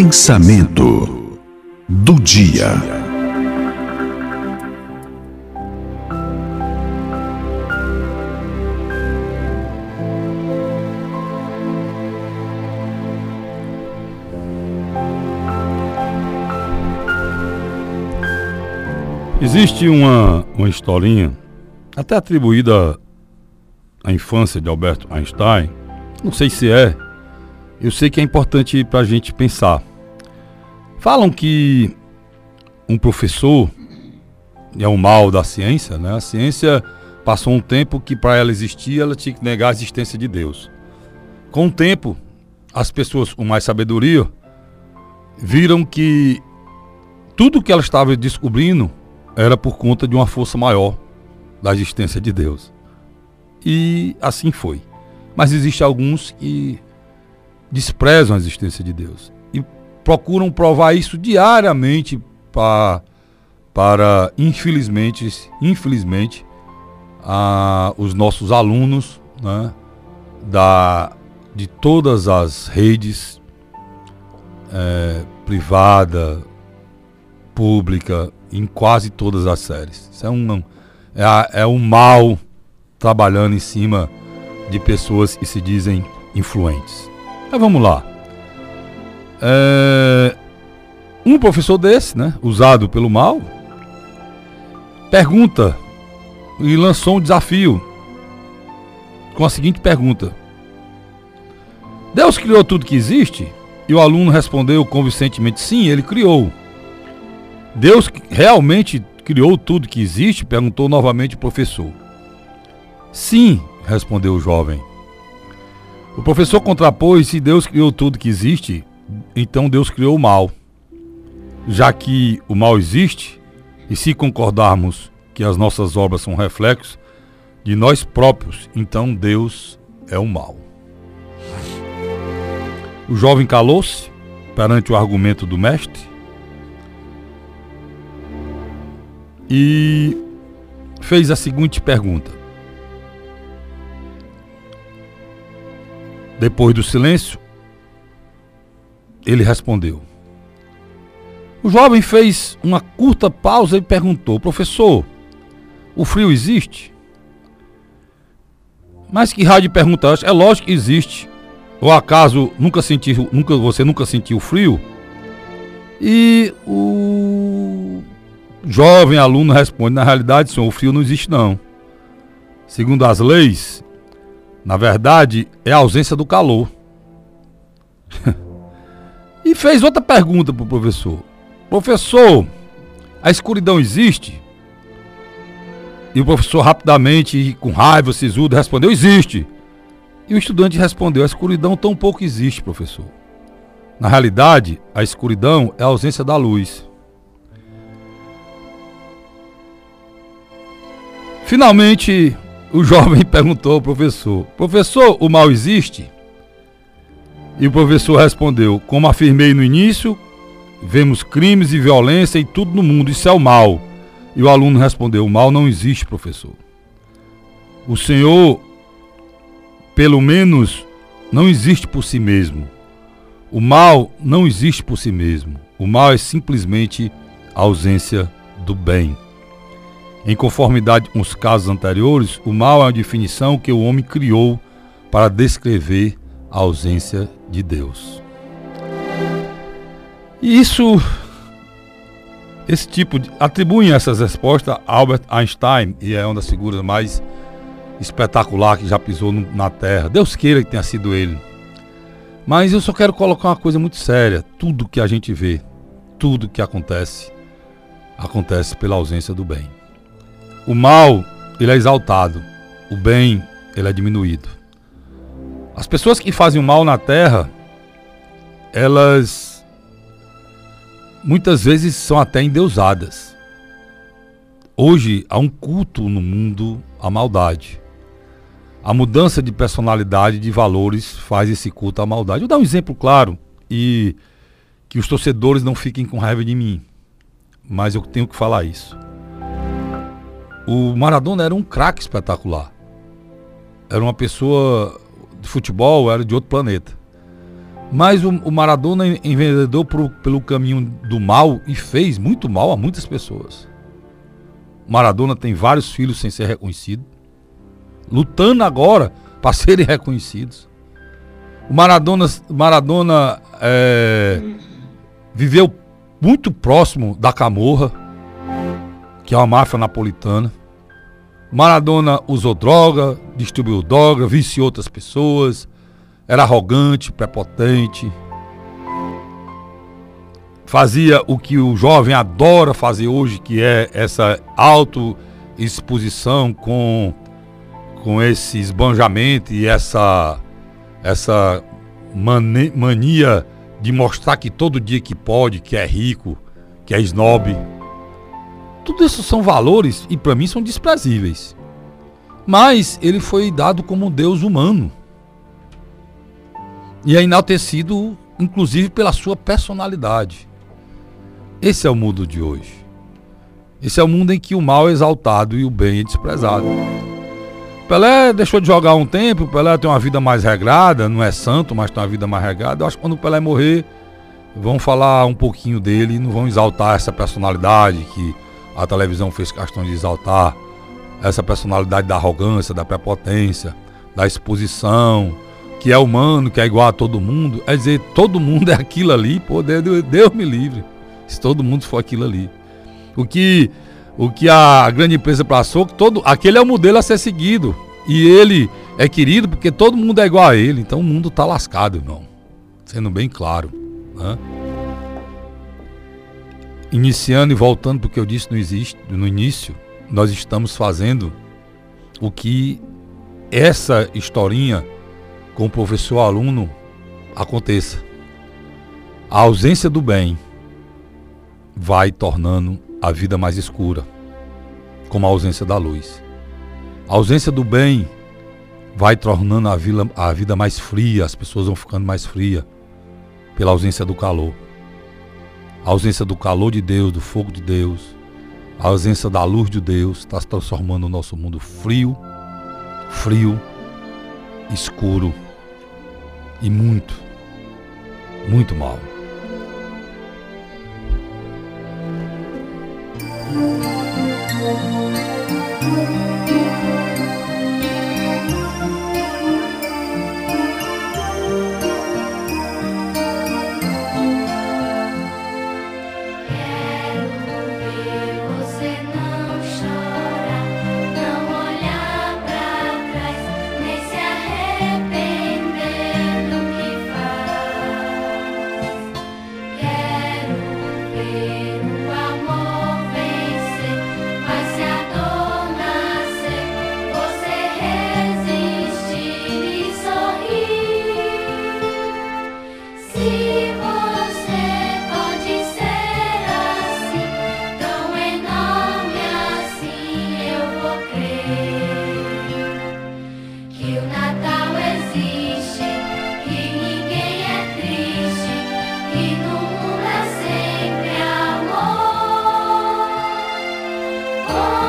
Pensamento do dia. Existe uma, uma historinha, até atribuída à infância de Albert Einstein, não sei se é, eu sei que é importante para a gente pensar. Falam que um professor é o mal da ciência, né? A ciência passou um tempo que para ela existir, ela tinha que negar a existência de Deus. Com o tempo, as pessoas com mais sabedoria viram que tudo que ela estava descobrindo era por conta de uma força maior da existência de Deus. E assim foi. Mas existem alguns que desprezam a existência de Deus procuram provar isso diariamente para, para infelizmente, infelizmente, a, os nossos alunos né, da, de todas as redes é, privada, pública, em quase todas as séries. Isso é um, é, é um mal trabalhando em cima de pessoas que se dizem influentes. Mas vamos lá. É, um professor desse, né, usado pelo mal, pergunta e lançou um desafio com a seguinte pergunta: Deus criou tudo que existe? E o aluno respondeu convincentemente: Sim, ele criou. Deus realmente criou tudo que existe? perguntou novamente o professor. Sim, respondeu o jovem. O professor contrapôs: se Deus criou tudo que existe, então Deus criou o mal. Já que o mal existe, e se concordarmos que as nossas obras são reflexos de nós próprios, então Deus é o mal. O jovem calou-se perante o argumento do mestre e fez a seguinte pergunta: Depois do silêncio, ele respondeu. O jovem fez uma curta pausa e perguntou: Professor, o frio existe? Mas que rádio pergunta É lógico que existe. Ou acaso nunca sentiu, nunca, você nunca sentiu frio? E o jovem aluno responde: Na realidade, senhor, o frio não existe não. Segundo as leis, na verdade, é a ausência do calor. e fez outra pergunta para o professor: Professor, a escuridão existe? E o professor rapidamente, com raiva, sisudo, respondeu: Existe. E o estudante respondeu: A escuridão tão pouco existe, professor. Na realidade, a escuridão é a ausência da luz. Finalmente, o jovem perguntou ao professor: Professor, o mal existe? E o professor respondeu: Como afirmei no início, vemos crimes e violência e tudo no mundo, isso é o mal. E o aluno respondeu: O mal não existe, professor. O Senhor, pelo menos, não existe por si mesmo. O mal não existe por si mesmo. O mal é simplesmente a ausência do bem. Em conformidade com os casos anteriores, o mal é uma definição que o homem criou para descrever a ausência de Deus. E isso, esse tipo de. atribuem essas respostas a Albert Einstein, e é uma das figuras mais espetacular que já pisou no, na Terra. Deus queira que tenha sido ele. Mas eu só quero colocar uma coisa muito séria: tudo que a gente vê, tudo que acontece, acontece pela ausência do bem. O mal, ele é exaltado. O bem, ele é diminuído. As pessoas que fazem o mal na terra, elas muitas vezes são até endeusadas. Hoje há um culto no mundo à maldade. A mudança de personalidade, de valores, faz esse culto à maldade. Vou dar um exemplo claro e que os torcedores não fiquem com raiva de mim. Mas eu tenho que falar isso. O Maradona era um craque espetacular. Era uma pessoa de futebol, era de outro planeta. Mas o, o Maradona enveredou pelo caminho do mal e fez muito mal a muitas pessoas. O Maradona tem vários filhos sem ser reconhecido, lutando agora para serem reconhecidos. O Maradona, Maradona é, viveu muito próximo da Camorra, que é uma máfia napolitana. Maradona usou droga, distribuiu droga, viciou outras pessoas, era arrogante, prepotente. Fazia o que o jovem adora fazer hoje, que é essa autoexposição com, com esse esbanjamento e essa, essa mania de mostrar que todo dia que pode, que é rico, que é snob. Tudo isso são valores e para mim são desprezíveis. Mas ele foi dado como um Deus humano. E é enaltecido, inclusive, pela sua personalidade. Esse é o mundo de hoje. Esse é o mundo em que o mal é exaltado e o bem é desprezado. Pelé deixou de jogar um tempo, Pelé tem uma vida mais regrada, não é santo, mas tem uma vida mais regrada. Eu acho que quando o Pelé morrer, vão falar um pouquinho dele e não vão exaltar essa personalidade que a televisão fez questão de exaltar, essa personalidade da arrogância, da prepotência, da exposição, que é humano, que é igual a todo mundo. É dizer, todo mundo é aquilo ali, pô, Deus, Deus me livre, se todo mundo for aquilo ali. O que o que a grande empresa passou, todo, aquele é o modelo a ser seguido. E ele é querido porque todo mundo é igual a ele. Então o mundo tá lascado, irmão. Sendo bem claro. Né? Iniciando e voltando porque eu disse no, existe, no início, nós estamos fazendo o que essa historinha com o professor aluno aconteça. A ausência do bem vai tornando a vida mais escura, como a ausência da luz. A ausência do bem vai tornando a, vila, a vida mais fria, as pessoas vão ficando mais frias pela ausência do calor. A ausência do calor de Deus, do fogo de Deus, a ausência da luz de Deus está transformando o nosso mundo frio, frio, escuro e muito, muito mal. Oh.